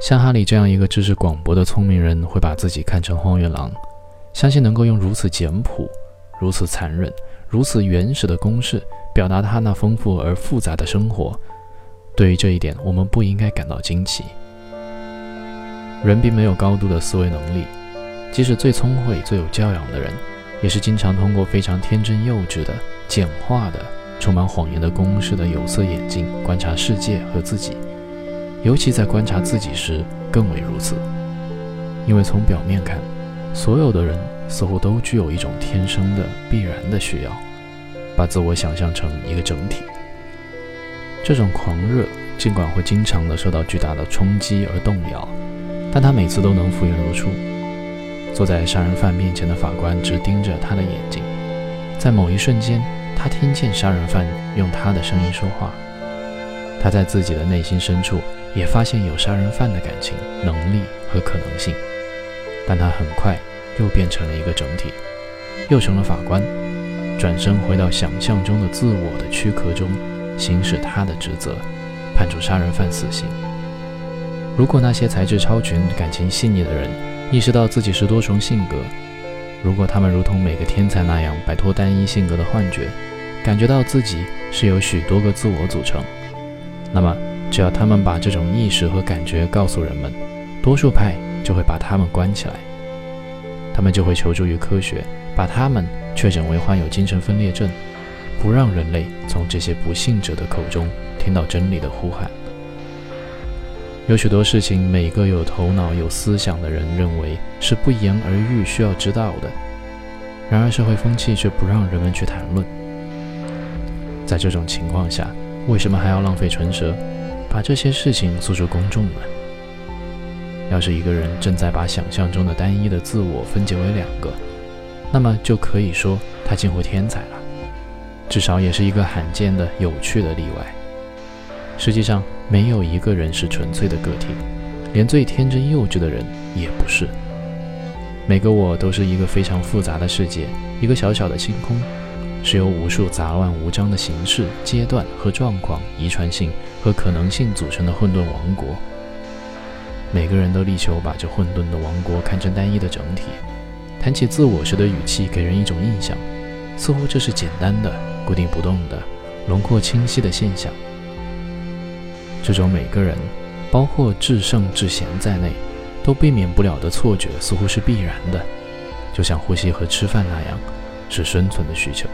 像哈利这样一个知识广博的聪明人，会把自己看成荒原狼，相信能够用如此简朴、如此残忍、如此原始的公式表达他那丰富而复杂的生活。对于这一点，我们不应该感到惊奇。人并没有高度的思维能力，即使最聪慧、最有教养的人，也是经常通过非常天真幼稚的、简化的、充满谎言的公式的有色眼镜观察世界和自己。尤其在观察自己时更为如此，因为从表面看，所有的人似乎都具有一种天生的必然的需要，把自我想象成一个整体。这种狂热尽管会经常的受到巨大的冲击而动摇，但他每次都能复原如初。坐在杀人犯面前的法官直盯着他的眼睛，在某一瞬间，他听见杀人犯用他的声音说话。他在自己的内心深处。也发现有杀人犯的感情、能力和可能性，但他很快又变成了一个整体，又成了法官，转身回到想象中的自我的躯壳中，行使他的职责，判处杀人犯死刑。如果那些才智超群、感情细腻的人意识到自己是多重性格，如果他们如同每个天才那样摆脱单一性格的幻觉，感觉到自己是由许多个自我组成，那么。只要他们把这种意识和感觉告诉人们，多数派就会把他们关起来，他们就会求助于科学，把他们确诊为患有精神分裂症，不让人类从这些不幸者的口中听到真理的呼喊。有许多事情，每个有头脑、有思想的人认为是不言而喻、需要知道的，然而社会风气却不让人们去谈论。在这种情况下，为什么还要浪费唇舌？把这些事情诉诸公众呢？要是一个人正在把想象中的单一的自我分解为两个，那么就可以说他近乎天才了，至少也是一个罕见的有趣的例外。实际上，没有一个人是纯粹的个体，连最天真幼稚的人也不是。每个我都是一个非常复杂的世界，一个小小的星空。是由无数杂乱无章的形式、阶段和状况、遗传性和可能性组成的混沌王国。每个人都力求把这混沌的王国看成单一的整体。谈起自我时的语气，给人一种印象，似乎这是简单的、固定不动的、轮廓清晰的现象。这种每个人，包括至圣至贤在内，都避免不了的错觉，似乎是必然的，就像呼吸和吃饭那样，是生存的需求。